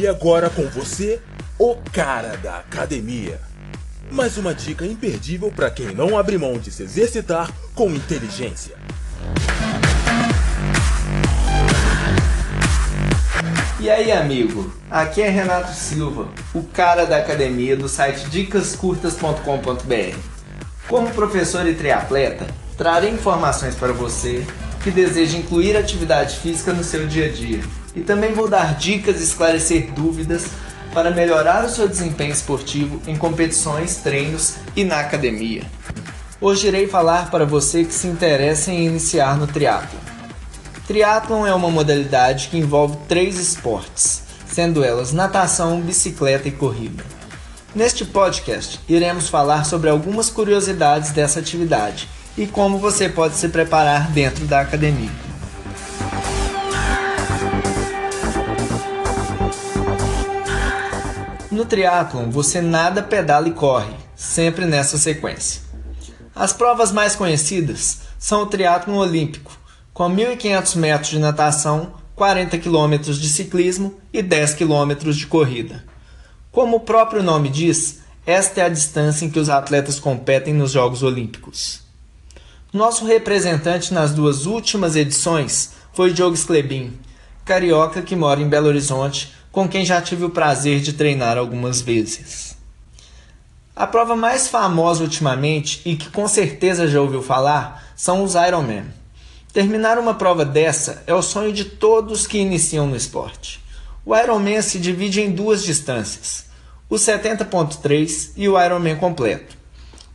E agora com você, o cara da academia. Mais uma dica imperdível para quem não abre mão de se exercitar com inteligência. E aí, amigo? Aqui é Renato Silva, o cara da academia do site dicascurtas.com.br. Como professor e triatleta, trarei informações para você que deseja incluir atividade física no seu dia a dia. E também vou dar dicas e esclarecer dúvidas para melhorar o seu desempenho esportivo em competições, treinos e na academia. Hoje irei falar para você que se interessa em iniciar no triatlo. Triatlon é uma modalidade que envolve três esportes, sendo elas natação, bicicleta e corrida. Neste podcast, iremos falar sobre algumas curiosidades dessa atividade e como você pode se preparar dentro da academia. No triatlon, você nada, pedala e corre, sempre nessa sequência. As provas mais conhecidas são o triatlon olímpico, com 1.500 metros de natação, 40 km de ciclismo e 10 km de corrida. Como o próprio nome diz, esta é a distância em que os atletas competem nos Jogos Olímpicos. Nosso representante nas duas últimas edições foi Diogo Sklebin, carioca que mora em Belo Horizonte, com quem já tive o prazer de treinar algumas vezes. A prova mais famosa ultimamente e que com certeza já ouviu falar são os Ironman. Terminar uma prova dessa é o sonho de todos que iniciam no esporte. O Ironman se divide em duas distâncias, o 70.3 e o Ironman completo.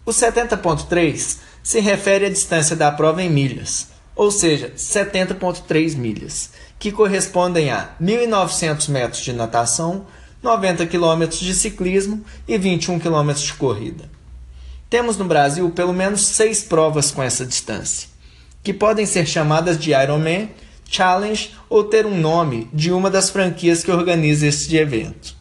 O 70.3 se refere à distância da prova em milhas, ou seja, 70,3 milhas, que correspondem a 1.900 metros de natação, 90 km de ciclismo e 21 km de corrida. Temos no Brasil pelo menos seis provas com essa distância, que podem ser chamadas de Ironman, Challenge ou ter um nome de uma das franquias que organiza este evento.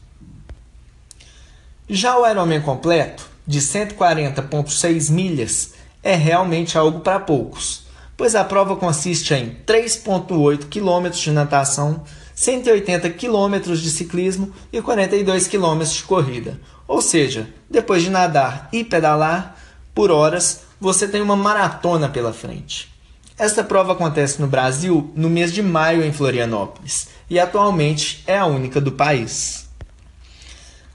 Já o Ironman completo, de 140,6 milhas, é realmente algo para poucos, pois a prova consiste em 3,8 km de natação, 180 km de ciclismo e 42 km de corrida. Ou seja, depois de nadar e pedalar por horas, você tem uma maratona pela frente. Esta prova acontece no Brasil no mês de maio em Florianópolis e atualmente é a única do país.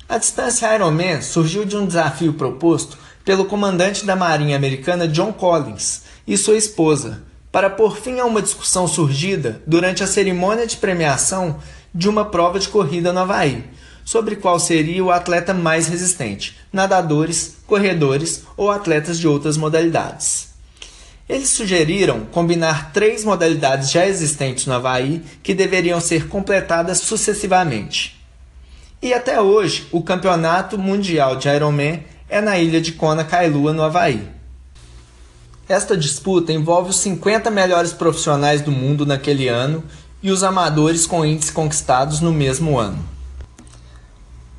A distância Ironman surgiu de um desafio proposto pelo comandante da Marinha Americana John Collins e sua esposa, para pôr fim a uma discussão surgida durante a cerimônia de premiação de uma prova de corrida no Havaí, sobre qual seria o atleta mais resistente, nadadores, corredores ou atletas de outras modalidades. Eles sugeriram combinar três modalidades já existentes no Havaí que deveriam ser completadas sucessivamente. E até hoje, o Campeonato Mundial de Ironman é na ilha de Kona Kailua, no Havaí. Esta disputa envolve os 50 melhores profissionais do mundo naquele ano e os amadores com índices conquistados no mesmo ano.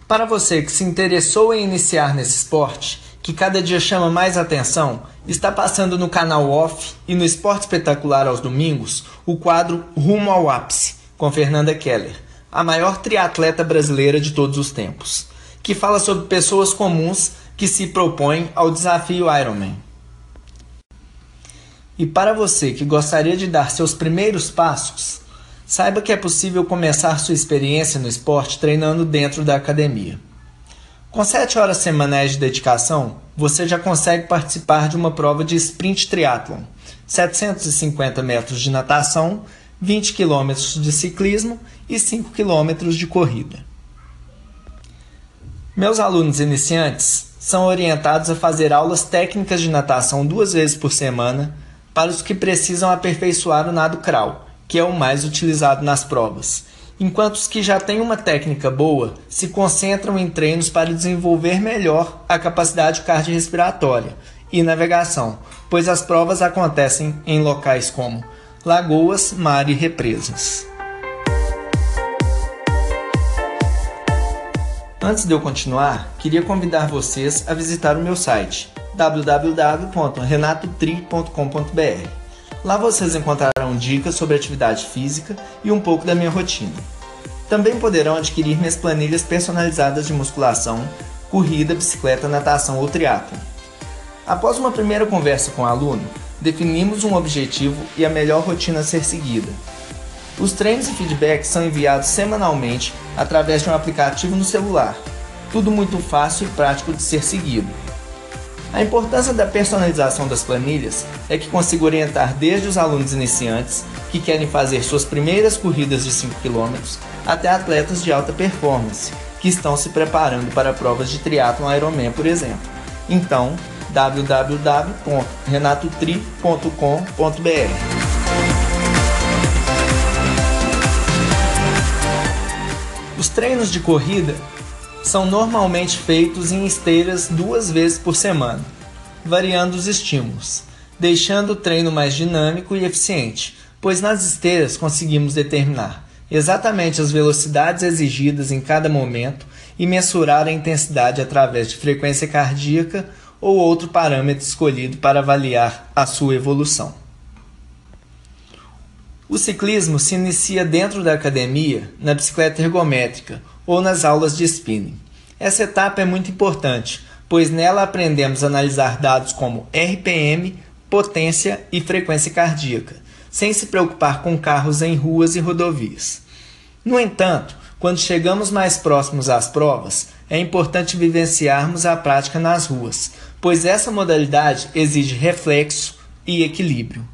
Para você que se interessou em iniciar nesse esporte, que cada dia chama mais atenção, está passando no canal Off e no Esporte Espetacular aos domingos o quadro Rumo ao Ápice, com Fernanda Keller, a maior triatleta brasileira de todos os tempos, que fala sobre pessoas comuns que se propõe ao desafio Ironman. E para você que gostaria de dar seus primeiros passos, saiba que é possível começar sua experiência no esporte treinando dentro da academia. Com 7 horas semanais de dedicação, você já consegue participar de uma prova de sprint triathlon, 750 metros de natação, 20 km de ciclismo e 5 km de corrida. Meus alunos iniciantes são orientados a fazer aulas técnicas de natação duas vezes por semana para os que precisam aperfeiçoar o nado crawl, que é o mais utilizado nas provas, enquanto os que já têm uma técnica boa se concentram em treinos para desenvolver melhor a capacidade cardiorrespiratória e navegação, pois as provas acontecem em locais como lagoas, mar e represas. Antes de eu continuar, queria convidar vocês a visitar o meu site www.renatotri.com.br. Lá vocês encontrarão dicas sobre atividade física e um pouco da minha rotina. Também poderão adquirir minhas planilhas personalizadas de musculação, corrida, bicicleta, natação ou triatlo. Após uma primeira conversa com o aluno, definimos um objetivo e a melhor rotina a ser seguida. Os treinos e feedbacks são enviados semanalmente através de um aplicativo no celular. Tudo muito fácil e prático de ser seguido. A importância da personalização das planilhas é que consigo orientar desde os alunos iniciantes que querem fazer suas primeiras corridas de 5 km até atletas de alta performance que estão se preparando para provas de triatlon Ironman, por exemplo. Então, www.renatotri.com.br Os treinos de corrida são normalmente feitos em esteiras duas vezes por semana, variando os estímulos, deixando o treino mais dinâmico e eficiente, pois nas esteiras conseguimos determinar exatamente as velocidades exigidas em cada momento e mensurar a intensidade através de frequência cardíaca ou outro parâmetro escolhido para avaliar a sua evolução. O ciclismo se inicia dentro da academia, na bicicleta ergométrica ou nas aulas de spinning. Essa etapa é muito importante, pois nela aprendemos a analisar dados como RPM, potência e frequência cardíaca, sem se preocupar com carros em ruas e rodovias. No entanto, quando chegamos mais próximos às provas, é importante vivenciarmos a prática nas ruas, pois essa modalidade exige reflexo e equilíbrio.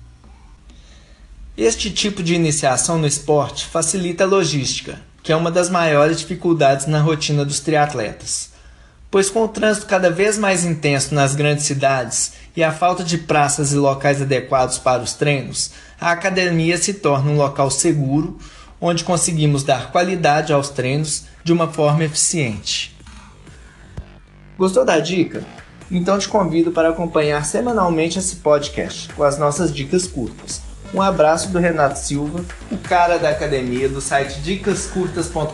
Este tipo de iniciação no esporte facilita a logística, que é uma das maiores dificuldades na rotina dos triatletas. Pois com o trânsito cada vez mais intenso nas grandes cidades e a falta de praças e locais adequados para os treinos, a academia se torna um local seguro onde conseguimos dar qualidade aos treinos de uma forma eficiente. Gostou da dica? Então te convido para acompanhar semanalmente esse podcast com as nossas dicas curtas um abraço do Renato Silva, o cara da academia do site dicascurtas.com.br.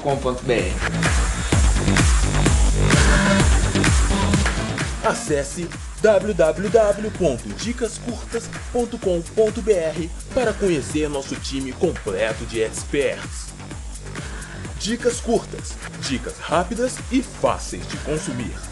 Acesse www.dicascurtas.com.br para conhecer nosso time completo de experts. Dicas curtas, dicas rápidas e fáceis de consumir.